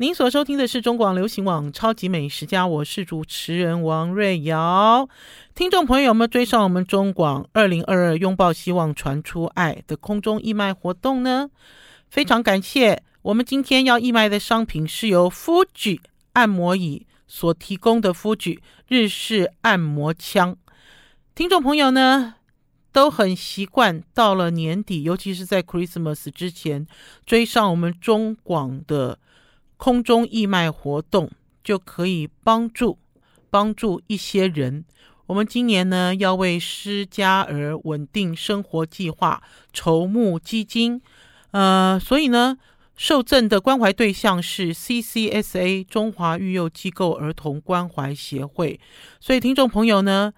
您所收听的是中广流行网《超级美食家》，我是主持人王瑞瑶。听众朋友们，追上我们中广二零二二拥抱希望传出爱的空中义卖活动呢？非常感谢，我们今天要义卖的商品是由 Fuji 按摩椅所提供的 Fuji 日式按摩枪。听众朋友呢，都很习惯到了年底，尤其是在 Christmas 之前，追上我们中广的。空中义卖活动就可以帮助帮助一些人。我们今年呢要为失家儿稳定生活计划筹募基金，呃，所以呢受赠的关怀对象是 CCSA 中华育幼机构儿童关怀协会。所以听众朋友呢，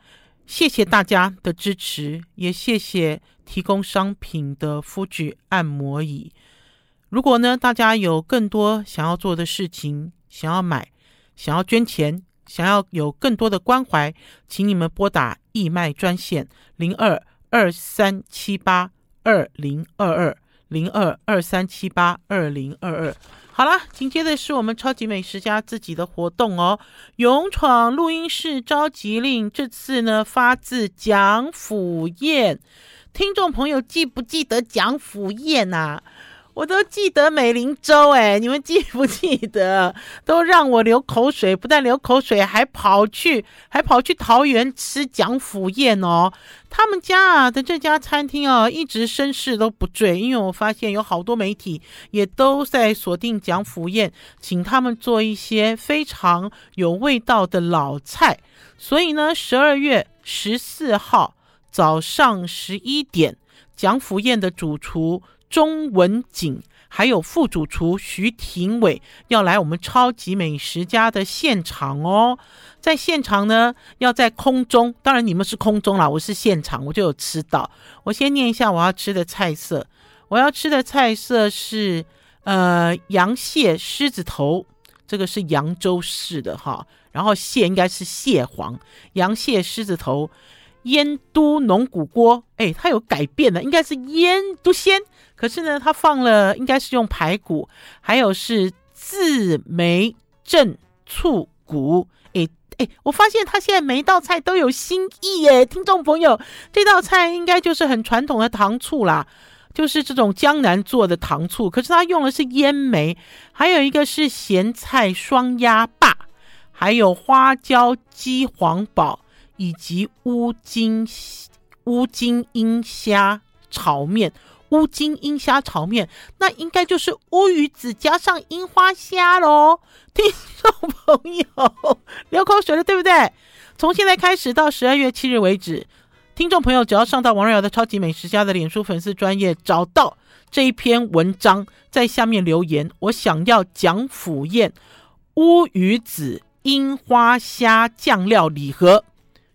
谢谢大家的支持，也谢谢提供商品的夫子按摩椅。如果呢，大家有更多想要做的事情，想要买，想要捐钱，想要有更多的关怀，请你们拨打义卖专线零二二三七八二零二二零二二三七八二零二二。好啦，紧接着是我们超级美食家自己的活动哦，勇闯录音室召集令，这次呢发自蒋府燕，听众朋友记不记得蒋府燕啊？我都记得美林粥，哎，你们记不记得？都让我流口水，不但流口水，还跑去，还跑去桃园吃蒋辅燕哦。他们家啊的这家餐厅啊，一直声势都不坠，因为我发现有好多媒体也都在锁定蒋辅燕，请他们做一些非常有味道的老菜。所以呢，十二月十四号早上十一点，蒋辅燕的主厨。钟文景还有副主厨徐廷伟要来我们超级美食家的现场哦，在现场呢，要在空中，当然你们是空中啦，我是现场，我就有吃到。我先念一下我要吃的菜色，我要吃的菜色是呃羊蟹狮子头，这个是扬州市的哈，然后蟹应该是蟹黄，羊蟹狮子头，腌都农骨锅，哎，它有改变的，应该是腌都鲜。可是呢，它放了应该是用排骨，还有是自梅镇醋骨。诶诶，我发现他现在每一道菜都有新意耶，听众朋友，这道菜应该就是很传统的糖醋啦，就是这种江南做的糖醋。可是他用的是腌梅，还有一个是咸菜双鸭霸，还有花椒鸡皇堡，以及乌金乌金鹰虾炒面。乌金鹰虾炒面，那应该就是乌鱼子加上樱花虾喽。听众朋友，流口水了，对不对？从现在开始到十二月七日为止，听众朋友只要上到王瑞瑶的超级美食家的脸书粉丝专页，找到这一篇文章，在下面留言，我想要蒋府宴乌鱼子樱花虾酱料礼盒，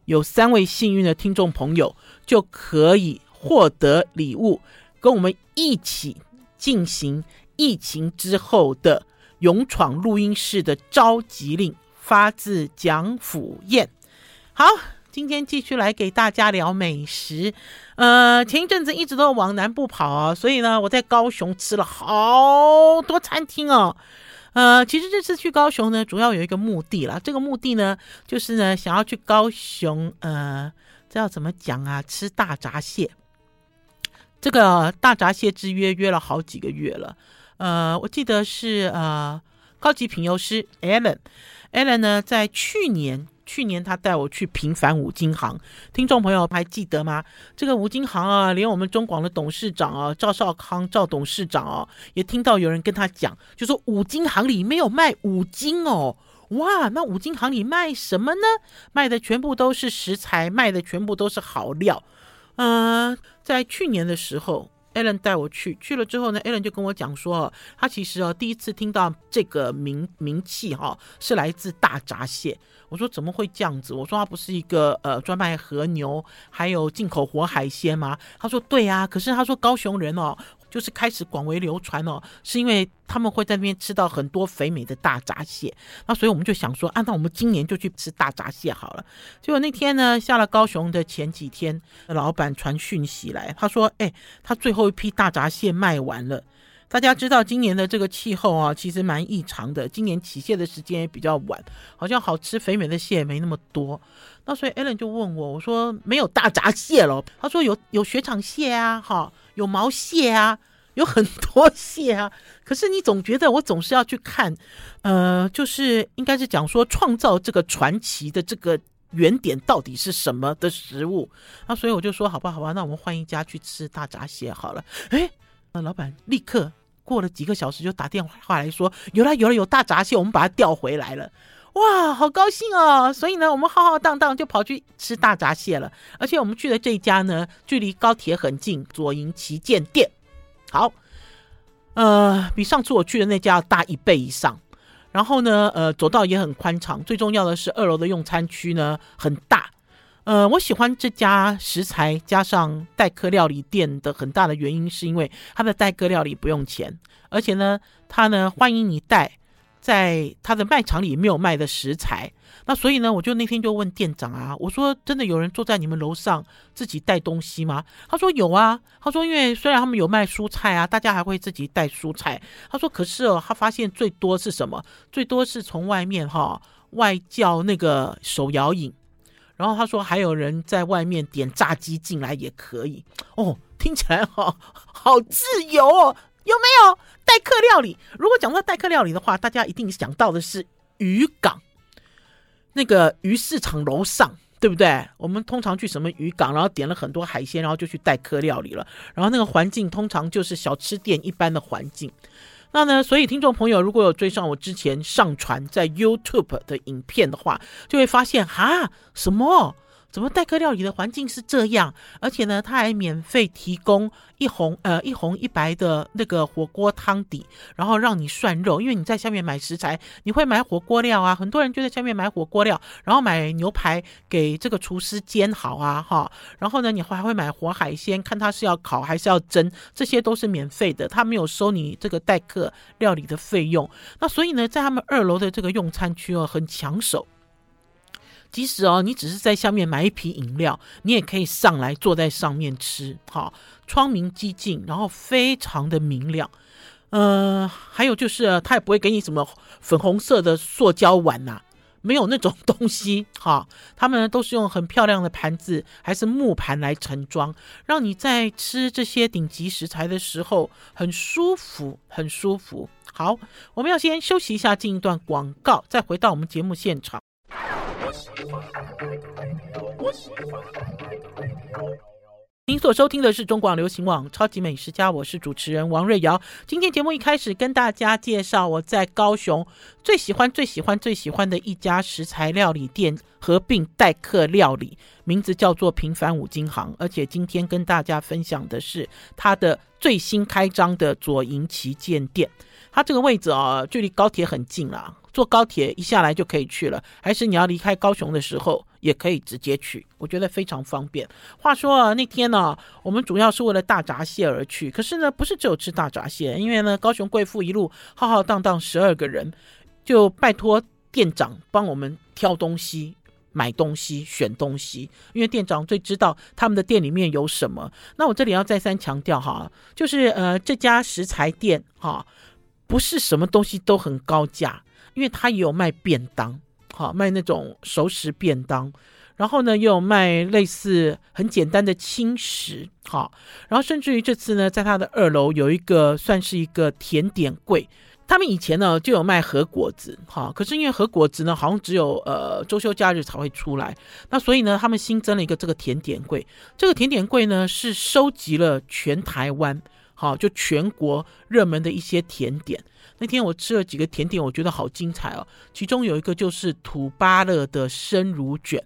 有三位幸运的听众朋友就可以获得礼物。跟我们一起进行疫情之后的勇闯录音室的召集令，发自蒋府宴。好，今天继续来给大家聊美食。呃，前一阵子一直都往南部跑啊，所以呢，我在高雄吃了好多餐厅哦。呃，其实这次去高雄呢，主要有一个目的啦。这个目的呢，就是呢，想要去高雄，呃，这要怎么讲啊？吃大闸蟹。这个大闸蟹之约约了好几个月了，呃，我记得是呃高级品油师 Allen，Allen 呢在去年去年他带我去平凡五金行，听众朋友还记得吗？这个五金行啊，连我们中广的董事长啊赵少康赵董事长啊，也听到有人跟他讲，就说五金行里没有卖五金哦，哇，那五金行里卖什么呢？卖的全部都是食材，卖的全部都是好料。嗯、在去年的时候，Alan 带我去，去了之后呢，Alan 就跟我讲说，他其实哦第一次听到这个名名气哈，是来自大闸蟹。我说怎么会这样子？我说他不是一个呃专卖和牛还有进口活海鲜吗？他说对呀、啊，可是他说高雄人哦。就是开始广为流传哦，是因为他们会在那边吃到很多肥美的大闸蟹，那所以我们就想说，啊，那我们今年就去吃大闸蟹好了。结果那天呢，下了高雄的前几天，老板传讯息来，他说，哎，他最后一批大闸蟹卖完了。大家知道今年的这个气候啊，其实蛮异常的。今年起蟹的时间也比较晚，好像好吃肥美的蟹没那么多。那所以 Alan 就问我，我说没有大闸蟹了。他说有有雪场蟹啊，哈，有毛蟹啊，有很多蟹啊。可是你总觉得我总是要去看，呃，就是应该是讲说创造这个传奇的这个原点到底是什么的食物。那所以我就说好吧，好吧，那我们换一家去吃大闸蟹好了。诶，那老板立刻过了几个小时就打电话来说，有了有了有大闸蟹，我们把它调回来了。哇，好高兴哦！所以呢，我们浩浩荡荡就跑去吃大闸蟹了。而且我们去的这一家呢，距离高铁很近，左营旗舰店。好，呃，比上次我去的那家要大一倍以上。然后呢，呃，走道也很宽敞。最重要的是，二楼的用餐区呢很大。呃，我喜欢这家食材加上代客料理店的很大的原因，是因为它的代客料理不用钱，而且呢，它呢欢迎你带。在他的卖场里没有卖的食材，那所以呢，我就那天就问店长啊，我说真的有人坐在你们楼上自己带东西吗？他说有啊，他说因为虽然他们有卖蔬菜啊，大家还会自己带蔬菜。他说可是哦，他发现最多是什么？最多是从外面哈、外叫那个手摇饮，然后他说还有人在外面点炸鸡进来也可以哦，听起来好好自由哦。有没有待客料理？如果讲到待客料理的话，大家一定想到的是渔港，那个鱼市场楼上，对不对？我们通常去什么渔港，然后点了很多海鲜，然后就去待客料理了。然后那个环境通常就是小吃店一般的环境。那呢，所以听众朋友如果有追上我之前上传在 YouTube 的影片的话，就会发现哈，什么？怎么待客料理的环境是这样？而且呢，他还免费提供一红呃一红一白的那个火锅汤底，然后让你涮肉。因为你在下面买食材，你会买火锅料啊，很多人就在下面买火锅料，然后买牛排给这个厨师煎好啊哈。然后呢，你还会买活海鲜，看他是要烤还是要蒸，这些都是免费的，他没有收你这个待客料理的费用。那所以呢，在他们二楼的这个用餐区哦，很抢手。即使哦，你只是在下面买一瓶饮料，你也可以上来坐在上面吃。好，窗明几净，然后非常的明亮。呃，还有就是，他也不会给你什么粉红色的塑胶碗呐、没有那种东西。哈，他们都是用很漂亮的盘子，还是木盘来盛装，让你在吃这些顶级食材的时候很舒服，很舒服。好，我们要先休息一下，进一段广告，再回到我们节目现场。您所收听的是中广流行网《超级美食家》，我是主持人王瑞瑶。今天节目一开始跟大家介绍我在高雄最喜欢、最喜欢、最喜欢的一家食材料理店，合并待客料理，名字叫做平凡五金行。而且今天跟大家分享的是它的最新开张的左营旗舰店。它这个位置啊，距离高铁很近啦。坐高铁一下来就可以去了，还是你要离开高雄的时候也可以直接去，我觉得非常方便。话说啊，那天呢、我们主要是为了大闸蟹而去，可是呢，不是只有吃大闸蟹，因为呢，高雄贵妇一路浩浩荡荡十二个人，就拜托店长帮我们挑东西、买东西、选东西，因为店长最知道他们的店里面有什么。那我这里要再三强调哈，就是呃，这家食材店哈，不是什么东西都很高价。因为他也有卖便当，好卖那种熟食便当，然后呢，又有卖类似很简单的轻食，好，然后甚至于这次呢，在他的二楼有一个算是一个甜点柜，他们以前呢就有卖和果子，好，可是因为和果子呢好像只有呃周休假日才会出来，那所以呢，他们新增了一个这个甜点柜，这个甜点柜呢是收集了全台湾，好，就全国热门的一些甜点。那天我吃了几个甜点，我觉得好精彩哦。其中有一个就是土巴勒的生乳卷。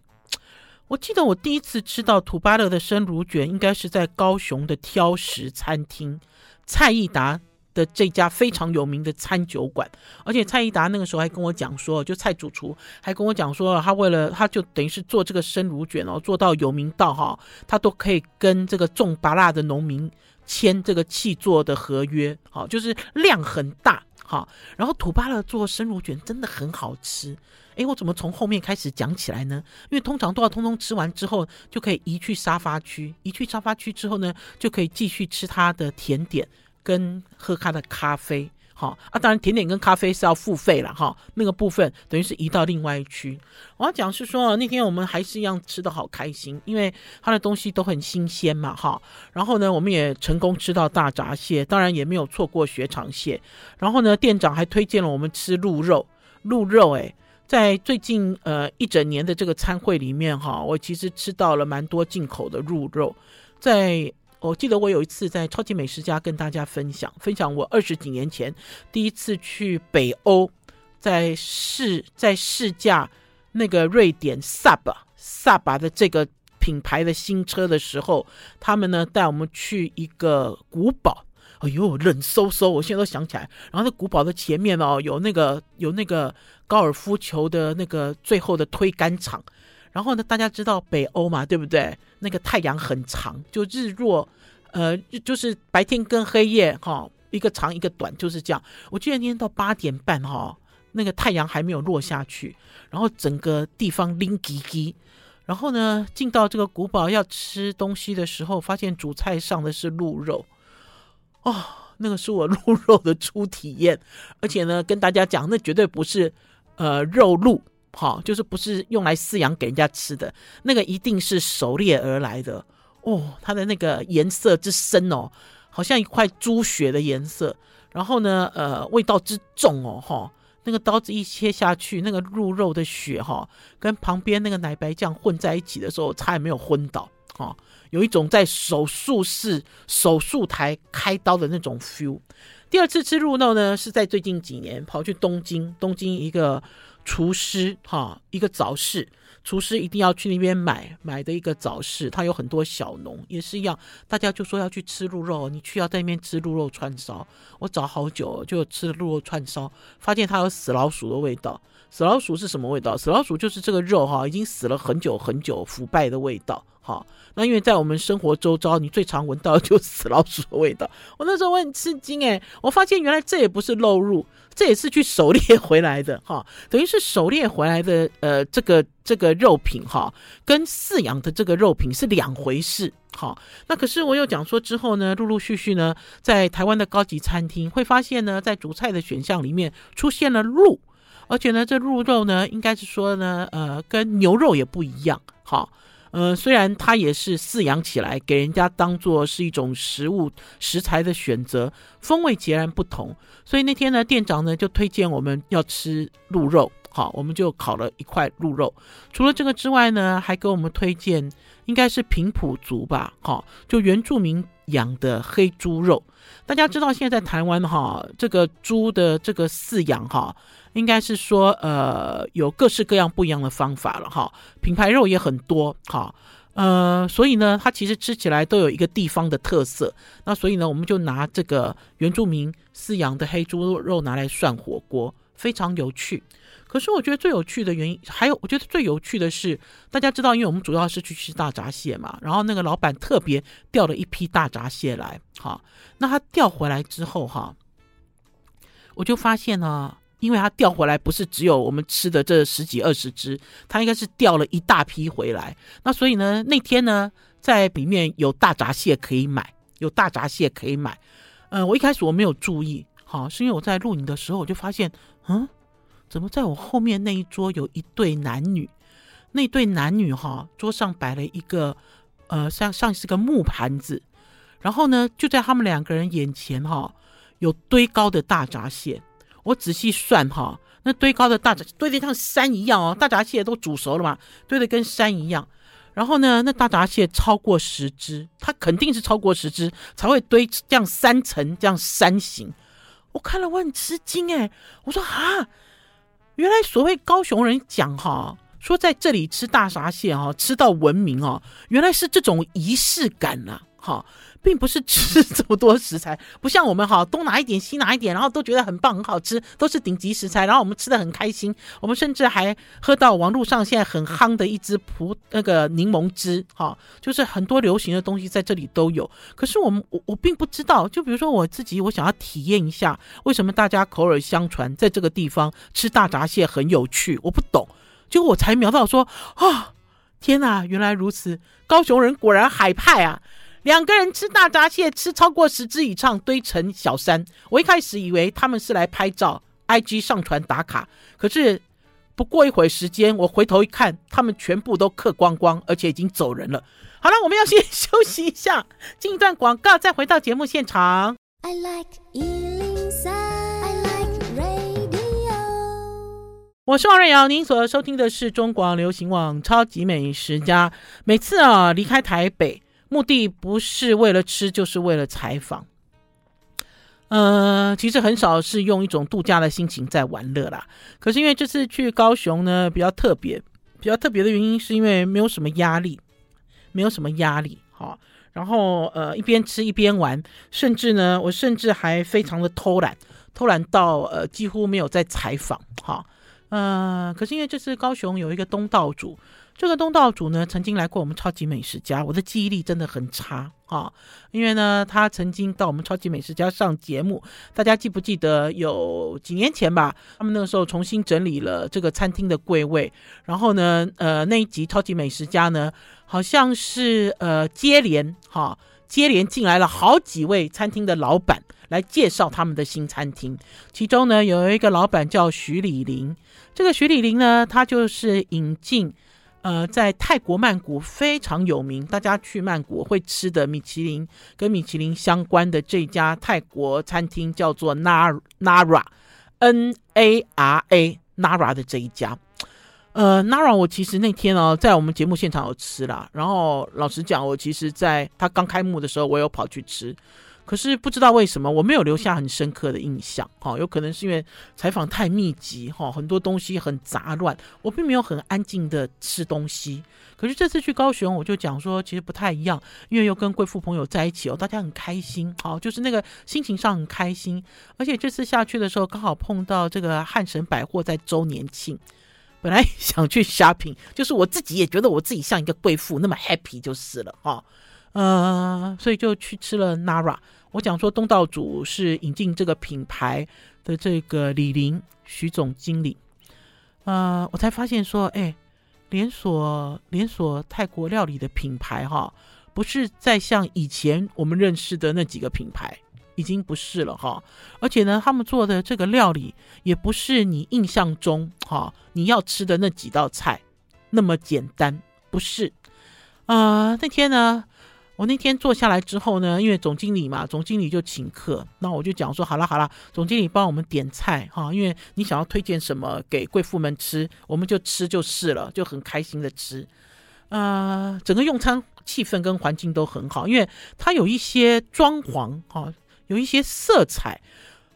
我记得我第一次吃到土巴勒的生乳卷，应该是在高雄的挑食餐厅蔡义达的这家非常有名的餐酒馆。而且蔡义达那个时候还跟我讲说，就蔡主厨还跟我讲说，他为了他就等于是做这个生乳卷哦，做到有名到哈，他都可以跟这个种巴辣的农民签这个气座的合约，好，就是量很大。好，然后土巴勒做生乳卷真的很好吃，诶，我怎么从后面开始讲起来呢？因为通常都要通通吃完之后，就可以移去沙发区，移去沙发区之后呢，就可以继续吃它的甜点跟喝他的咖啡。好啊，当然甜点跟咖啡是要付费了哈，那个部分等于是移到另外一区。我要讲是说，那天我们还是一样吃的好开心，因为他的东西都很新鲜嘛哈。然后呢，我们也成功吃到大闸蟹，当然也没有错过雪场蟹。然后呢，店长还推荐了我们吃鹿肉，鹿肉诶，在最近呃一整年的这个餐会里面哈，我其实吃到了蛮多进口的鹿肉，在。我记得我有一次在超级美食家跟大家分享，分享我二十几年前第一次去北欧，在试在试驾那个瑞典 Saab Saab 的这个品牌的新车的时候，他们呢带我们去一个古堡，哎呦冷飕飕，我现在都想起来。然后那古堡的前面哦，有那个有那个高尔夫球的那个最后的推杆场。然后呢，大家知道北欧嘛，对不对？那个太阳很长，就日落，呃，就是白天跟黑夜哈、哦，一个长一个短，就是这样。我记得那天到八点半哈、哦，那个太阳还没有落下去，然后整个地方冷飕飕。然后呢，进到这个古堡要吃东西的时候，发现主菜上的是鹿肉，哦，那个是我鹿肉的初体验，而且呢，跟大家讲，那绝对不是呃肉鹿。好，就是不是用来饲养给人家吃的，那个一定是狩猎而来的哦。它的那个颜色之深哦，好像一块猪血的颜色。然后呢，呃，味道之重哦，哈，那个刀子一切下去，那个鹿肉的血哈，跟旁边那个奶白酱混在一起的时候，差点没有昏倒。哈，有一种在手术室、手术台开刀的那种 feel。第二次吃鹿肉呢，是在最近几年跑去东京，东京一个。厨师哈，一个早市，厨师一定要去那边买买的一个早市，它有很多小农，也是一样。大家就说要去吃鹿肉，你去要在那边吃鹿肉串烧。我找好久就吃了鹿肉串烧，发现它有死老鼠的味道。死老鼠是什么味道？死老鼠就是这个肉哈，已经死了很久很久，腐败的味道。哈，那因为在我们生活周遭，你最常闻到的就是死老鼠的味道。我那时候我很吃惊诶，我发现原来这也不是肉入。这也是去狩猎回来的哈，等于是狩猎回来的呃，这个这个肉品哈，跟饲养的这个肉品是两回事哈。那可是我有讲说之后呢，陆陆续续呢，在台湾的高级餐厅会发现呢，在主菜的选项里面出现了鹿，而且呢，这鹿肉呢，应该是说呢，呃，跟牛肉也不一样哈。呃，虽然它也是饲养起来给人家当做是一种食物食材的选择，风味截然不同。所以那天呢，店长呢就推荐我们要吃鹿肉，好，我们就烤了一块鹿肉。除了这个之外呢，还给我们推荐应该是平埔族吧，好，就原住民养的黑猪肉。大家知道现在在台湾哈，这个猪的这个饲养哈。应该是说，呃，有各式各样不一样的方法了哈，品牌肉也很多哈，呃，所以呢，它其实吃起来都有一个地方的特色。那所以呢，我们就拿这个原住民饲养的黑猪肉拿来涮火锅，非常有趣。可是我觉得最有趣的原因，还有我觉得最有趣的是，大家知道，因为我们主要是去吃大闸蟹嘛，然后那个老板特别钓了一批大闸蟹来，哈，那他钓回来之后哈，我就发现呢。因为他钓回来不是只有我们吃的这十几二十只，他应该是钓了一大批回来。那所以呢，那天呢，在里面有大闸蟹可以买，有大闸蟹可以买。呃，我一开始我没有注意，好，是因为我在录影的时候我就发现，嗯，怎么在我后面那一桌有一对男女？那对男女哈，桌上摆了一个，呃，像像是个木盘子，然后呢，就在他们两个人眼前哈，有堆高的大闸蟹。我仔细算哈，那堆高的大闸堆得像山一样哦，大闸蟹都煮熟了嘛，堆得跟山一样。然后呢，那大闸蟹超过十只，它肯定是超过十只才会堆这样三层这样山形。我看了我很吃惊哎，我说啊，原来所谓高雄人讲哈，说在这里吃大闸蟹哈，吃到闻名哦，原来是这种仪式感呐，哈。并不是吃 这么多食材，不像我们哈，东拿一点西拿一点，然后都觉得很棒很好吃，都是顶级食材，然后我们吃的很开心。我们甚至还喝到网络上现在很夯的一支葡那个柠檬汁，哈，就是很多流行的东西在这里都有。可是我们我我并不知道，就比如说我自己，我想要体验一下为什么大家口耳相传在这个地方吃大闸蟹很有趣，我不懂，结果我才瞄到说啊，天哪，原来如此，高雄人果然海派啊！两个人吃大闸蟹，吃超过十只以上，堆成小山。我一开始以为他们是来拍照，IG 上传打卡，可是不过一会儿时间，我回头一看，他们全部都嗑光光，而且已经走人了。好了，我们要先休息一下，进一段广告，再回到节目现场。I like 103, I like radio 我是王瑞瑶，您所收听的是中广流行网《超级美食家》。每次啊离开台北，目的不是为了吃，就是为了采访。呃，其实很少是用一种度假的心情在玩乐啦。可是因为这次去高雄呢，比较特别，比较特别的原因是因为没有什么压力，没有什么压力。好，然后呃一边吃一边玩，甚至呢，我甚至还非常的偷懒，偷懒到呃几乎没有在采访。好。呃，可是因为这次高雄有一个东道主，这个东道主呢曾经来过我们超级美食家，我的记忆力真的很差啊。因为呢，他曾经到我们超级美食家上节目，大家记不记得有几年前吧？他们那个时候重新整理了这个餐厅的柜位，然后呢，呃，那一集超级美食家呢，好像是呃接连哈。接连进来了好几位餐厅的老板来介绍他们的新餐厅，其中呢有一个老板叫徐李林，这个徐李林呢，他就是引进，呃，在泰国曼谷非常有名，大家去曼谷会吃的米其林跟米其林相关的这家泰国餐厅叫做 Nara N A R A Nara 的这一家。呃，Nara，我其实那天哦，在我们节目现场有吃啦。然后老实讲，我其实在他刚开幕的时候，我有跑去吃，可是不知道为什么我没有留下很深刻的印象。哈、哦，有可能是因为采访太密集，哈、很多东西很杂乱，我并没有很安静的吃东西。可是这次去高雄，我就讲说，其实不太一样，因为又跟贵妇朋友在一起哦，大家很开心，好、哦，就是那个心情上很开心。而且这次下去的时候，刚好碰到这个汉神百货在周年庆。本来想去 shopping，就是我自己也觉得我自己像一个贵妇那么 happy 就是了哈，呃，所以就去吃了 Nara。我讲说东道主是引进这个品牌的这个李林徐总经理，呃，我才发现说，哎，连锁连锁泰国料理的品牌哈，不是再像以前我们认识的那几个品牌。已经不是了哈，而且呢，他们做的这个料理也不是你印象中哈你要吃的那几道菜那么简单，不是。呃，那天呢，我那天坐下来之后呢，因为总经理嘛，总经理就请客，那我就讲说，好了好了，总经理帮我们点菜哈，因为你想要推荐什么给贵妇们吃，我们就吃就是了，就很开心的吃。呃，整个用餐气氛跟环境都很好，因为它有一些装潢哈。有一些色彩，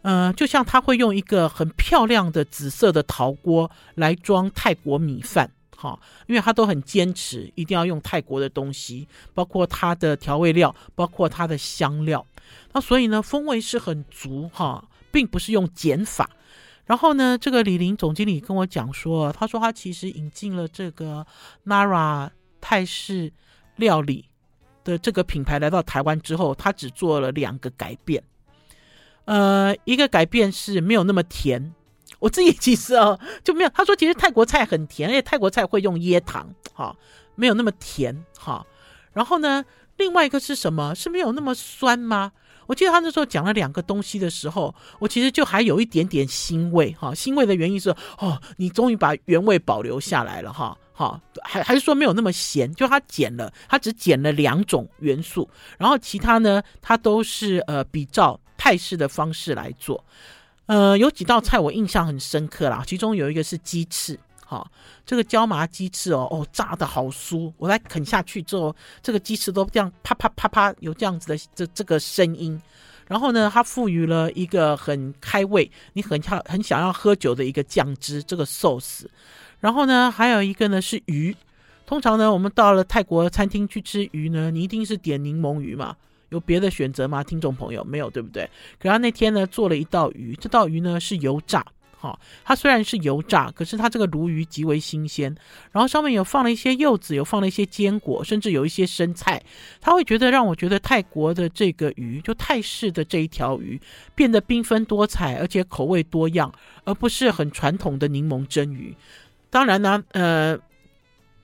呃，就像他会用一个很漂亮的紫色的陶锅来装泰国米饭，哈，因为他都很坚持一定要用泰国的东西，包括它的调味料，包括它的香料，那所以呢，风味是很足，哈，并不是用减法。然后呢，这个李林总经理跟我讲说，他说他其实引进了这个 Nara 泰式料理。的这个品牌来到台湾之后，他只做了两个改变。呃，一个改变是没有那么甜。我自己其实哦就没有。他说其实泰国菜很甜，而且泰国菜会用椰糖，哈、哦，没有那么甜，哈、然后呢，另外一个是什么？是没有那么酸吗？我记得他那时候讲了两个东西的时候，我其实就还有一点点腥味，哈、哦，腥味的原因是哦，你终于把原味保留下来了，哈、哦。好，还还是说没有那么咸，就它减了，它只减了两种元素，然后其他呢，它都是呃比照泰式的方式来做。呃，有几道菜我印象很深刻啦，其中有一个是鸡翅，好，这个椒麻鸡翅哦，哦炸得好酥，我来啃下去之后，这个鸡翅都这样啪啪啪啪有这样子的这这个声音，然后呢，它赋予了一个很开胃，你很想很想要喝酒的一个酱汁，这个寿司。然后呢，还有一个呢是鱼。通常呢，我们到了泰国餐厅去吃鱼呢，你一定是点柠檬鱼嘛。有别的选择吗？听众朋友，没有，对不对？可他那天呢做了一道鱼，这道鱼呢是油炸。哈、它虽然是油炸，可是它这个鲈鱼极为新鲜。然后上面有放了一些柚子，有放了一些坚果，甚至有一些生菜。他会觉得让我觉得泰国的这个鱼，就泰式的这一条鱼，变得缤纷多彩，而且口味多样，而不是很传统的柠檬蒸鱼。当然呢，呃，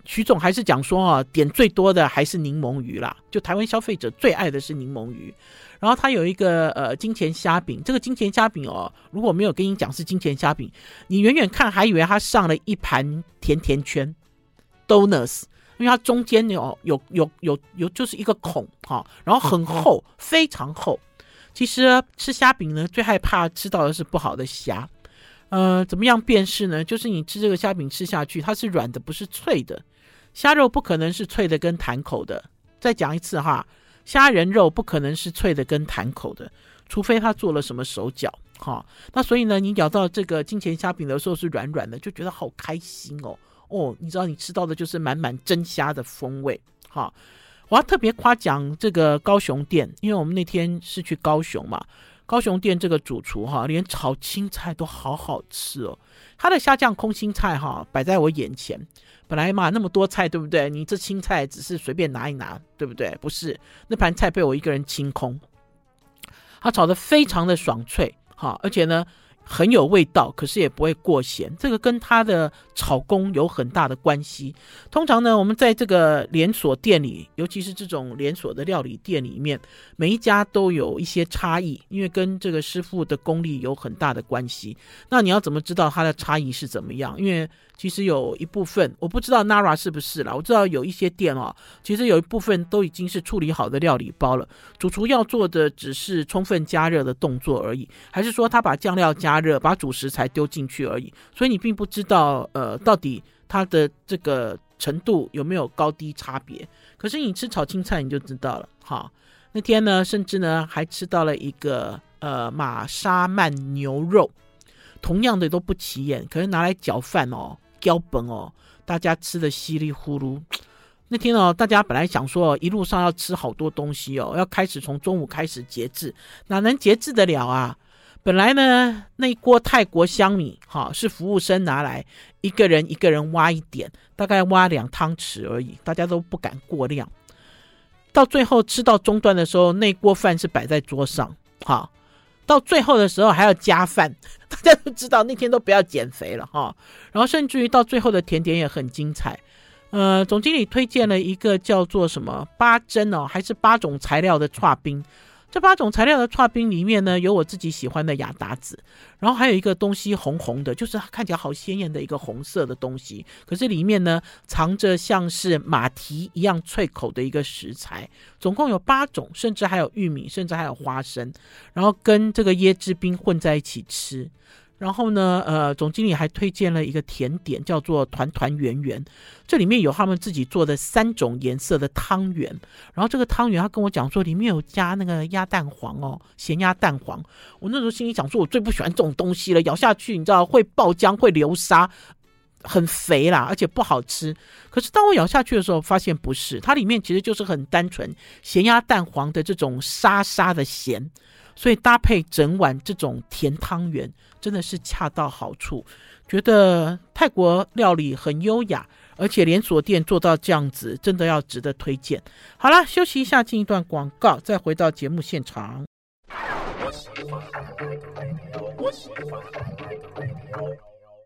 徐总还是讲说啊，点最多的还是柠檬鱼啦，就台湾消费者最爱的是柠檬鱼。然后他有一个呃金钱虾饼，这个金钱虾饼哦，如果没有跟你讲是金钱虾饼，你远远看还以为他上了一盘甜甜圈，donuts，因为它中间有有有有有就是一个孔哈，然后很厚，非常厚。其实吃虾饼呢，最害怕吃到的是不好的虾。呃，怎么样辨识呢？就是你吃这个虾饼吃下去，它是软的，不是脆的。虾肉不可能是脆的跟弹口的。再讲一次哈，虾仁肉不可能是脆的跟弹口的，除非他做了什么手脚。哈，那所以呢，你咬到这个金钱虾饼的时候是软软的，就觉得好开心哦。哦，你知道你吃到的就是满满真虾的风味。哈，我要特别夸奖这个高雄店，因为我们那天是去高雄嘛。高雄店这个主厨哈，连炒青菜都好好吃哦。他的虾酱空心菜哈摆在我眼前，本来嘛那么多菜对不对？你这青菜只是随便拿一拿对不对？不是，那盘菜被我一个人清空。他炒得非常的爽脆哈，而且呢。很有味道，可是也不会过咸，这个跟它的炒工有很大的关系。通常呢，我们在这个连锁店里，尤其是这种连锁的料理店里面，每一家都有一些差异，因为跟这个师傅的功力有很大的关系。那你要怎么知道它的差异是怎么样？因为其实有一部分我不知道 Nara 是不是啦，我知道有一些店哦，其实有一部分都已经是处理好的料理包了，主厨要做的只是充分加热的动作而已，还是说他把酱料加热，把主食材丢进去而已？所以你并不知道呃到底它的这个程度有没有高低差别。可是你吃炒青菜你就知道了哈。那天呢，甚至呢还吃到了一个呃玛莎曼牛肉，同样的都不起眼，可是拿来搅饭哦。标本哦，大家吃的稀里呼噜。那天哦，大家本来想说一路上要吃好多东西哦，要开始从中午开始节制，哪能节制得了啊？本来呢，那一锅泰国香米哈是服务生拿来，一个人一个人挖一点，大概挖两汤匙而已，大家都不敢过量。到最后吃到中段的时候，那锅饭是摆在桌上，哈。到最后的时候还要加饭，大家都知道那天都不要减肥了哈。然后甚至于到最后的甜点也很精彩，呃，总经理推荐了一个叫做什么八珍哦，还是八种材料的冰。这八种材料的刨冰里面呢，有我自己喜欢的亚达子，然后还有一个东西红红的，就是看起来好鲜艳的一个红色的东西，可是里面呢藏着像是马蹄一样脆口的一个食材，总共有八种，甚至还有玉米，甚至还有花生，然后跟这个椰汁冰混在一起吃。然后呢，呃，总经理还推荐了一个甜点，叫做团团圆圆。这里面有他们自己做的三种颜色的汤圆。然后这个汤圆，他跟我讲说，里面有加那个鸭蛋黄哦，咸鸭蛋黄。我那时候心里想说，我最不喜欢这种东西了，咬下去你知道会爆浆，会流沙，很肥啦，而且不好吃。可是当我咬下去的时候，发现不是，它里面其实就是很单纯咸鸭蛋黄的这种沙沙的咸。所以搭配整碗这种甜汤圆，真的是恰到好处。觉得泰国料理很优雅，而且连锁店做到这样子，真的要值得推荐。好了，休息一下，进一段广告，再回到节目现场。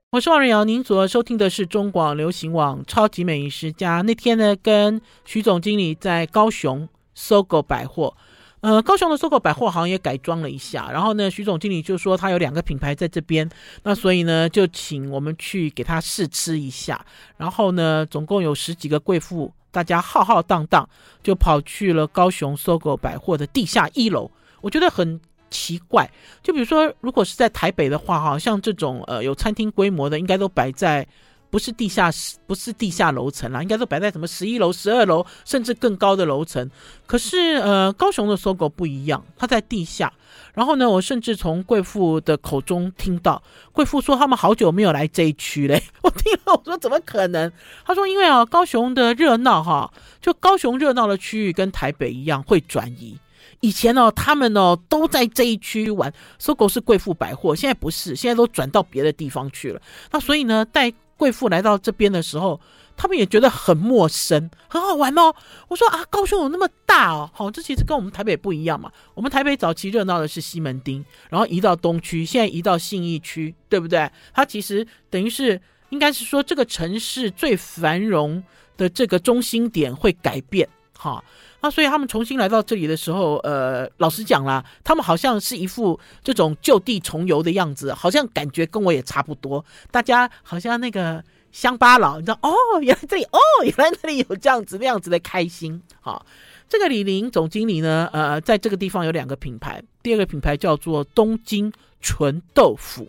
我是王瑞瑶，您所收听的是中广流行网《超级美食家》。那天呢，跟徐总经理在高雄搜狗百货。呃，高雄的 SOGO 百货好像也改装了一下，然后呢，徐总经理就说他有两个品牌在这边，那所以呢，就请我们去给他试吃一下。然后呢，总共有十几个贵妇，大家浩浩荡荡就跑去了高雄 SOGO 百货的地下一楼。我觉得很奇怪，就比如说，如果是在台北的话，哈，像这种呃有餐厅规模的，应该都摆在。不是地下室，不是地下楼层啦，应该都摆在什么十一楼、十二楼，甚至更高的楼层。可是，呃，高雄的搜狗不一样，它在地下。然后呢，我甚至从贵妇的口中听到，贵妇说他们好久没有来这一区嘞。我听了，我说怎么可能？他说因为啊，高雄的热闹哈，就高雄热闹的区域跟台北一样会转移。以前呢，他们呢都在这一区玩搜狗是贵妇百货，现在不是，现在都转到别的地方去了。那所以呢，带。贵妇来到这边的时候，他们也觉得很陌生，很好玩哦。我说啊，高雄有那么大哦，好，这其实跟我们台北不一样嘛。我们台北早期热闹的是西门町，然后移到东区，现在移到信义区，对不对？它其实等于是应该是说这个城市最繁荣、的这个中心点会改变，哈。啊所以他们重新来到这里的时候，呃，老实讲啦，他们好像是一副这种旧地重游的样子，好像感觉跟我也差不多。大家好像那个乡巴佬，你知道哦，原来这里哦，原来那里有这样子那样子的开心。好，这个李林总经理呢，呃，在这个地方有两个品牌，第二个品牌叫做东京纯豆腐。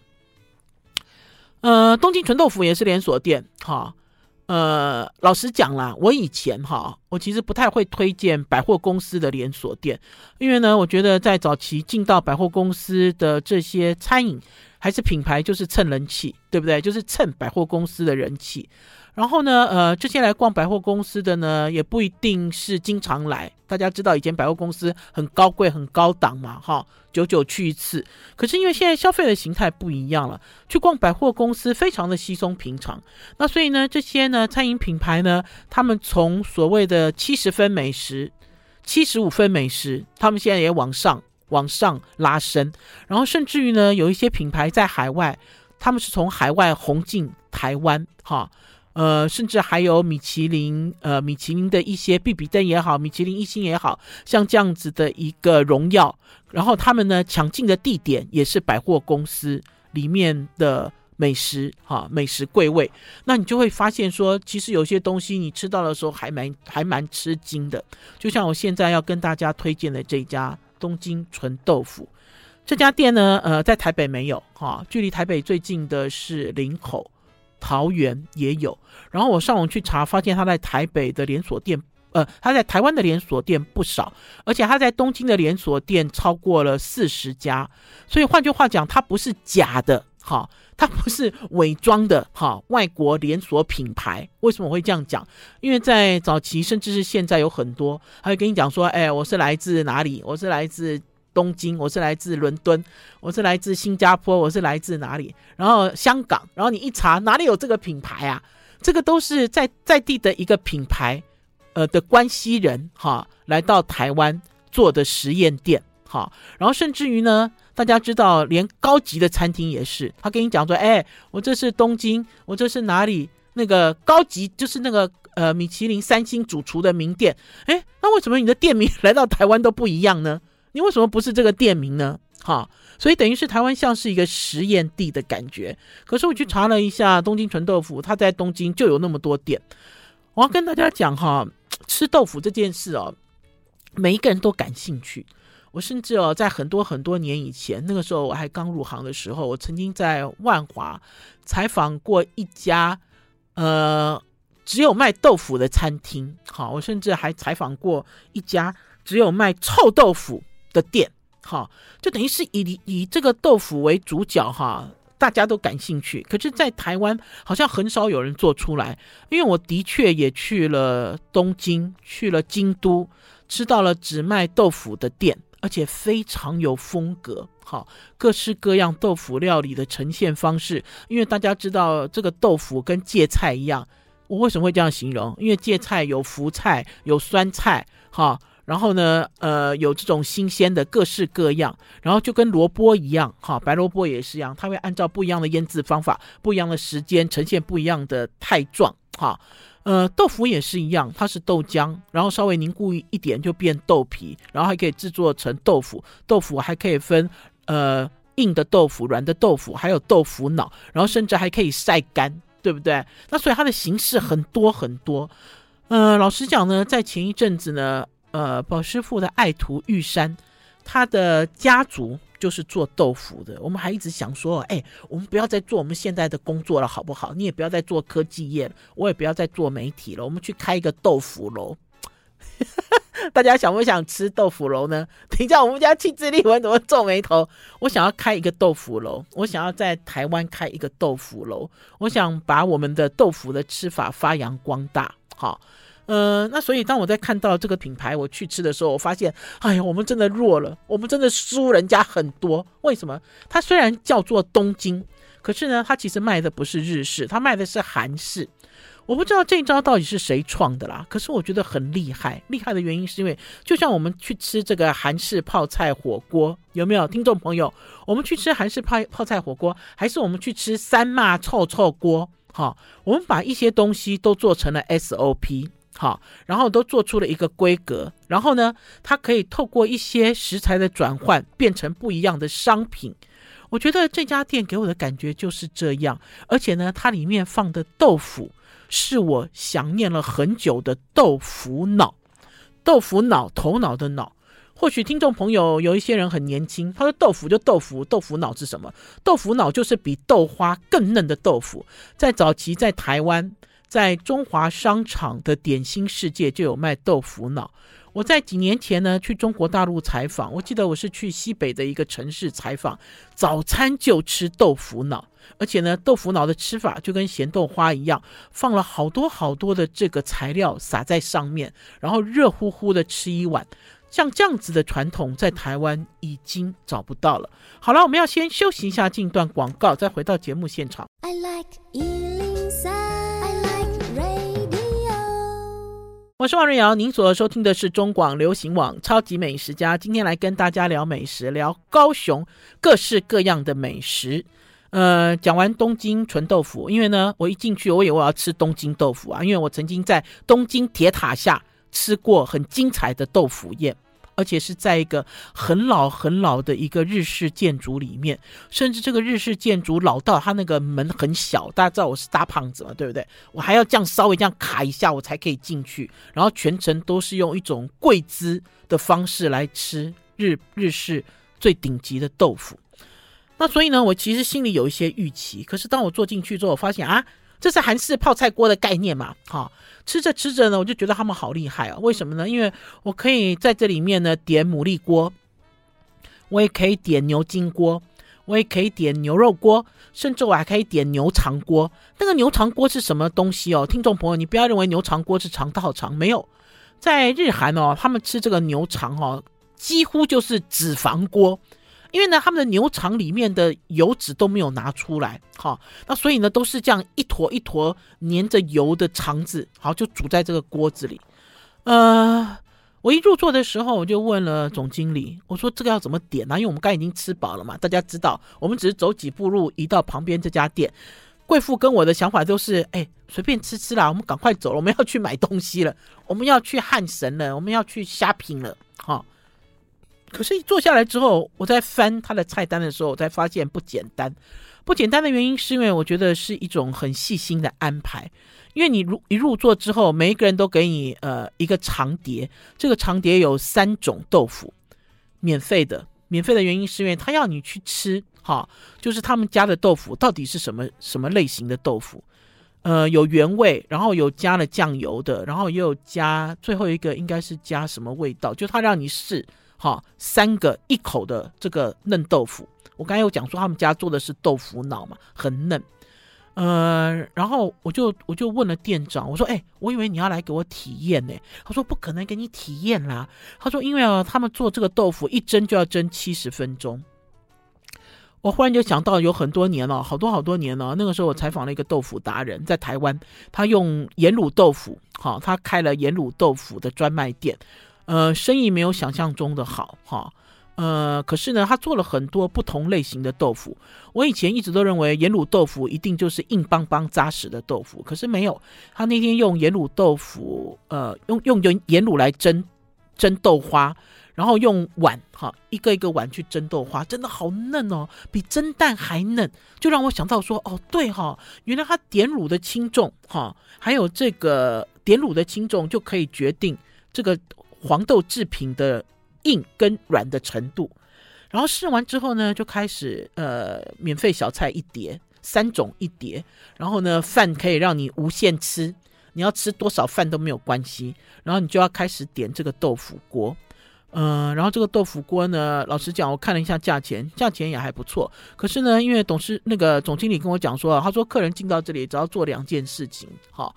呃，东京纯豆腐也是连锁店，哈。呃，老实讲啦，我以前哈，我其实不太会推荐百货公司的连锁店，因为呢，我觉得在早期进到百货公司的这些餐饮还是品牌，就是蹭人气，对不对？就是蹭百货公司的人气。然后呢，呃，这些来逛百货公司的呢，也不一定是经常来。大家知道以前百货公司很高贵、很高档嘛，哈，久久去一次。可是因为现在消费的形态不一样了，去逛百货公司非常的稀松平常。那所以呢，这些呢餐饮品牌呢，他们从所谓的七十分美食、七十五分美食，他们现在也往上往上拉升。然后甚至于呢，有一些品牌在海外，他们是从海外红进台湾，哈。呃，甚至还有米其林，呃，米其林的一些必比登也好，米其林一星也好，像这样子的一个荣耀，然后他们呢抢进的地点也是百货公司里面的美食，哈，美食柜位，那你就会发现说，其实有些东西你吃到的时候还蛮还蛮吃惊的，就像我现在要跟大家推荐的这家东京纯豆腐，这家店呢，呃，在台北没有，哈，距离台北最近的是林口。桃园也有，然后我上网去查，发现他在台北的连锁店，呃，他在台湾的连锁店不少，而且他在东京的连锁店超过了四十家。所以换句话讲，它不是假的，哈，它不是伪装的，哈，外国连锁品牌。为什么我会这样讲？因为在早期，甚至是现在，有很多，他会跟你讲说，哎，我是来自哪里？我是来自。东京，我是来自伦敦，我是来自新加坡，我是来自哪里？然后香港，然后你一查哪里有这个品牌啊？这个都是在在地的一个品牌，呃的关系人哈，来到台湾做的实验店哈。然后甚至于呢，大家知道，连高级的餐厅也是，他跟你讲说，哎，我这是东京，我这是哪里？那个高级就是那个呃米其林三星主厨的名店，哎，那为什么你的店名来到台湾都不一样呢？你为什么不是这个店名呢？哈，所以等于是台湾像是一个实验地的感觉。可是我去查了一下东京纯豆腐，它在东京就有那么多店。我要跟大家讲哈，吃豆腐这件事哦，每一个人都感兴趣。我甚至哦，在很多很多年以前，那个时候我还刚入行的时候，我曾经在万华采访过一家呃只有卖豆腐的餐厅。好，我甚至还采访过一家只有卖臭豆腐的店，哈，就等于是以以这个豆腐为主角，哈，大家都感兴趣。可是，在台湾好像很少有人做出来。因为我的确也去了东京，去了京都，吃到了只卖豆腐的店，而且非常有风格，哈，各式各样豆腐料理的呈现方式。因为大家知道，这个豆腐跟芥菜一样，我为什么会这样形容？因为芥菜有福菜，有酸菜，哈。然后呢，呃，有这种新鲜的各式各样，然后就跟萝卜一样，哈，白萝卜也是一样，它会按照不一样的腌制方法、不一样的时间呈现不一样的态状，哈，呃，豆腐也是一样，它是豆浆，然后稍微凝固一点就变豆皮，然后还可以制作成豆腐，豆腐还可以分呃硬的豆腐、软的豆腐，还有豆腐脑，然后甚至还可以晒干，对不对？那所以它的形式很多很多，呃，老实讲呢，在前一阵子呢。呃，宝师傅的爱徒玉山，他的家族就是做豆腐的。我们还一直想说，哎，我们不要再做我们现在的工作了，好不好？你也不要再做科技业，我也不要再做媒体了，我们去开一个豆腐楼。大家想不想吃豆腐楼呢？等一下，我们家气质丽文怎么皱眉头？我想要开一个豆腐楼，我想要在台湾开一个豆腐楼，我想把我们的豆腐的吃法发扬光大，好。呃，那所以当我在看到这个品牌我去吃的时候，我发现，哎呀，我们真的弱了，我们真的输人家很多。为什么？它虽然叫做东京，可是呢，它其实卖的不是日式，它卖的是韩式。我不知道这一招到底是谁创的啦，可是我觉得很厉害。厉害的原因是因为，就像我们去吃这个韩式泡菜火锅，有没有听众朋友？我们去吃韩式泡泡菜火锅，还是我们去吃三骂臭臭锅？好，我们把一些东西都做成了 SOP，好，然后都做出了一个规格，然后呢，它可以透过一些食材的转换，变成不一样的商品。我觉得这家店给我的感觉就是这样，而且呢，它里面放的豆腐是我想念了很久的豆腐脑，豆腐脑，头脑的脑。或许听众朋友有一些人很年轻，他说豆腐就豆腐，豆腐脑是什么？豆腐脑就是比豆花更嫩的豆腐。在早期，在台湾，在中华商场的点心世界就有卖豆腐脑。我在几年前呢去中国大陆采访，我记得我是去西北的一个城市采访，早餐就吃豆腐脑，而且呢，豆腐脑的吃法就跟咸豆花一样，放了好多好多的这个材料撒在上面，然后热乎乎的吃一碗。像这样子的传统，在台湾已经找不到了。好了，我们要先休息一下，进段广告，再回到节目现场。I like 我是王瑞瑶，您所收听的是中广流行网《超级美食家》，今天来跟大家聊美食，聊高雄各式各样的美食。呃，讲完东京纯豆腐，因为呢，我一进去，我以为我要吃东京豆腐啊，因为我曾经在东京铁塔下吃过很精彩的豆腐宴。而且是在一个很老很老的一个日式建筑里面，甚至这个日式建筑老到它那个门很小，大家知道我是大胖子嘛，对不对？我还要这样稍微这样卡一下，我才可以进去。然后全程都是用一种跪姿的方式来吃日日式最顶级的豆腐。那所以呢，我其实心里有一些预期。可是当我坐进去之后，我发现啊，这是韩式泡菜锅的概念嘛，哈。吃着吃着呢，我就觉得他们好厉害啊！为什么呢？因为我可以在这里面呢点牡蛎锅，我也可以点牛筋锅，我也可以点牛肉锅，甚至我还可以点牛肠锅。那个牛肠锅是什么东西哦？听众朋友，你不要认为牛肠锅是肠道肠，没有，在日韩哦，他们吃这个牛肠哦，几乎就是脂肪锅。因为呢，他们的牛肠里面的油脂都没有拿出来，好，那所以呢，都是这样一坨一坨粘着油的肠子，好，就煮在这个锅子里。呃，我一入座的时候，我就问了总经理，我说这个要怎么点呢？因为我们刚已经吃饱了嘛，大家知道，我们只是走几步路移到旁边这家店。贵妇跟我的想法都是，哎，随便吃吃啦，我们赶快走了，我们要去买东西了，我们要去汉神了，我们要去虾品了，好。可是，一坐下来之后，我在翻他的菜单的时候，我才发现不简单。不简单的原因是因为我觉得是一种很细心的安排。因为你入一入座之后，每一个人都给你呃一个长碟，这个长碟有三种豆腐，免费的。免费的原因是因为他要你去吃，哈，就是他们家的豆腐到底是什么什么类型的豆腐，呃，有原味，然后有加了酱油的，然后也有加最后一个应该是加什么味道，就他让你试。好，三个一口的这个嫩豆腐，我刚才有讲说他们家做的是豆腐脑嘛，很嫩。呃，然后我就我就问了店长，我说：“哎，我以为你要来给我体验呢。”他说：“不可能给你体验啦。”他说：“因为啊，他们做这个豆腐一蒸就要蒸七十分钟。”我忽然就想到，有很多年了，好多好多年了。那个时候我采访了一个豆腐达人，在台湾，他用盐卤豆腐，好，他开了盐卤豆腐的专卖店。呃，生意没有想象中的好哈，呃，可是呢，他做了很多不同类型的豆腐。我以前一直都认为盐卤豆腐一定就是硬邦邦扎实的豆腐，可是没有。他那天用盐卤豆腐，呃，用用盐盐卤来蒸蒸豆花，然后用碗哈一个一个碗去蒸豆花，真的好嫩哦，比蒸蛋还嫩，就让我想到说，哦，对哈，原来他点卤的轻重哈，还有这个点卤的轻重就可以决定这个。黄豆制品的硬跟软的程度，然后试完之后呢，就开始呃免费小菜一碟，三种一碟，然后呢饭可以让你无限吃，你要吃多少饭都没有关系，然后你就要开始点这个豆腐锅，嗯、然后这个豆腐锅呢，老实讲，我看了一下价钱，价钱也还不错，可是呢，因为董事那个总经理跟我讲说，他说客人进到这里只要做两件事情，好。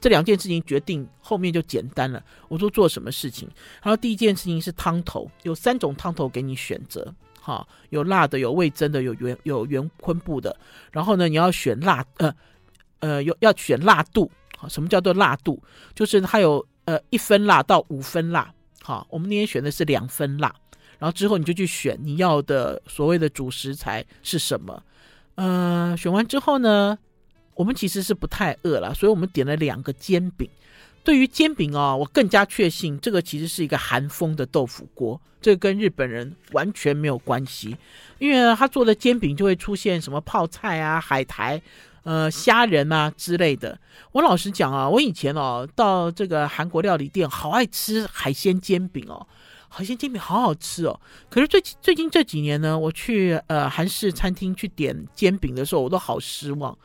这两件事情决定后面就简单了。我说做什么事情？然后第一件事情是汤头，有三种汤头给你选择，哈，有辣的，有味噌的，有原有原昆布的。然后呢，你要选辣，呃呃，有要选辣度。什么叫做辣度？就是它有呃一分辣到五分辣。好，我们那天选的是两分辣。然后之后你就去选你要的所谓的主食材是什么。呃，选完之后呢？我们其实是不太饿了，所以我们点了两个煎饼。对于煎饼哦，我更加确信这个其实是一个韩风的豆腐锅，这跟日本人完全没有关系，因为他做的煎饼就会出现什么泡菜啊、海苔、呃虾仁啊之类的。我老实讲啊，我以前哦到这个韩国料理店，好爱吃海鲜煎饼哦，海鲜煎饼好好吃哦。可是最最近这几年呢，我去呃韩式餐厅去点煎饼的时候，我都好失望。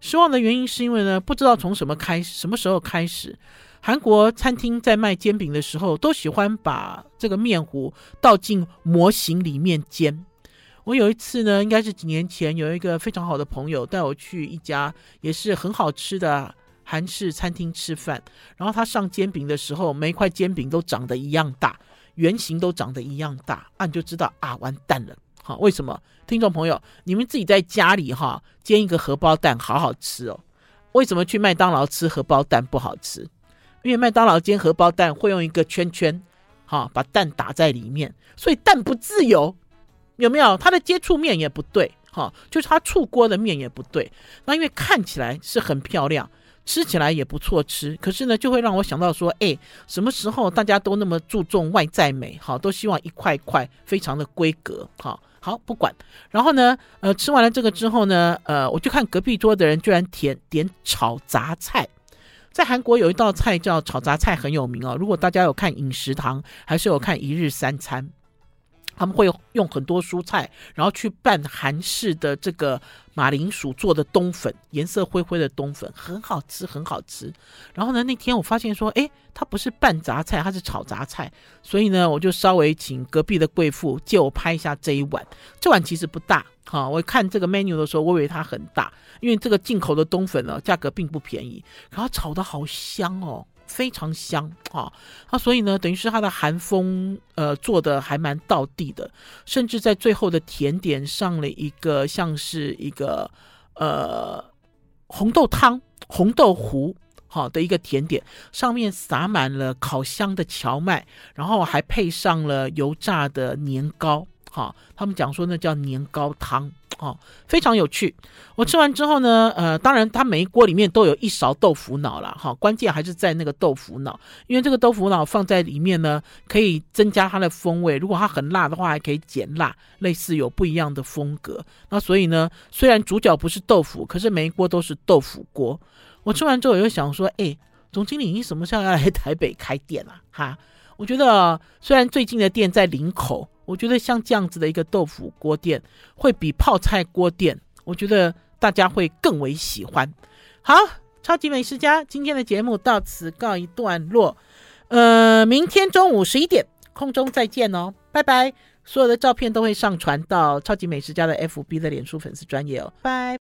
失望的原因是因为呢，不知道从什么开，什么时候开始。韩国餐厅在卖煎饼的时候，都喜欢把这个面糊倒进模型里面煎。我有一次呢，应该是几年前，有一个非常好的朋友带我去一家也是很好吃的韩式餐厅吃饭。然后他上煎饼的时候，每一块煎饼都长得一样大，圆形都长得一样大，啊，你就知道啊，完蛋了。好，为什么？听众朋友，你们自己在家里哈煎一个荷包蛋，好好吃哦。为什么去麦当劳吃荷包蛋不好吃？因为麦当劳煎荷包蛋会用一个圈圈，哈，把蛋打在里面，所以蛋不自由，有没有？它的接触面也不对，哈，就是它触锅的面也不对。那因为看起来是很漂亮，吃起来也不错吃，可是呢，就会让我想到说，哎，什么时候大家都那么注重外在美，哈，都希望一块块非常的规格，哈，好不管。然后呢，呃，吃完了这个之后呢，呃，我就看隔壁桌的人居然点点炒杂菜。在韩国有一道菜叫炒杂菜，很有名哦。如果大家有看饮食堂，还是有看一日三餐，他们会用很多蔬菜，然后去拌韩式的这个马铃薯做的冬粉，颜色灰灰的冬粉，很好吃，很好吃。然后呢，那天我发现说，诶，它不是拌杂菜，它是炒杂菜，所以呢，我就稍微请隔壁的贵妇借我拍一下这一碗。这碗其实不大。好，我看这个 menu 的时候，我以为它很大，因为这个进口的冬粉呢，价格并不便宜，然后炒得好香哦，非常香啊，啊，所以呢，等于是它的韩风，呃，做的还蛮到地的，甚至在最后的甜点上了一个像是一个呃红豆汤、红豆糊，好的一个甜点，上面撒满了烤香的荞麦，然后还配上了油炸的年糕。哈，他们讲说那叫年糕汤，哦，非常有趣。我吃完之后呢，呃，当然它每一锅里面都有一勺豆腐脑了，哈，关键还是在那个豆腐脑，因为这个豆腐脑放在里面呢，可以增加它的风味。如果它很辣的话，还可以减辣，类似有不一样的风格。那所以呢，虽然主角不是豆腐，可是每一锅都是豆腐锅。我吃完之后，我又想说，哎，总经理，你什么时候要来台北开店啊？哈，我觉得虽然最近的店在林口。我觉得像这样子的一个豆腐锅店，会比泡菜锅店，我觉得大家会更为喜欢。好，超级美食家今天的节目到此告一段落。呃，明天中午十一点空中再见哦，拜拜。所有的照片都会上传到超级美食家的 FB 的脸书粉丝专业哦，拜。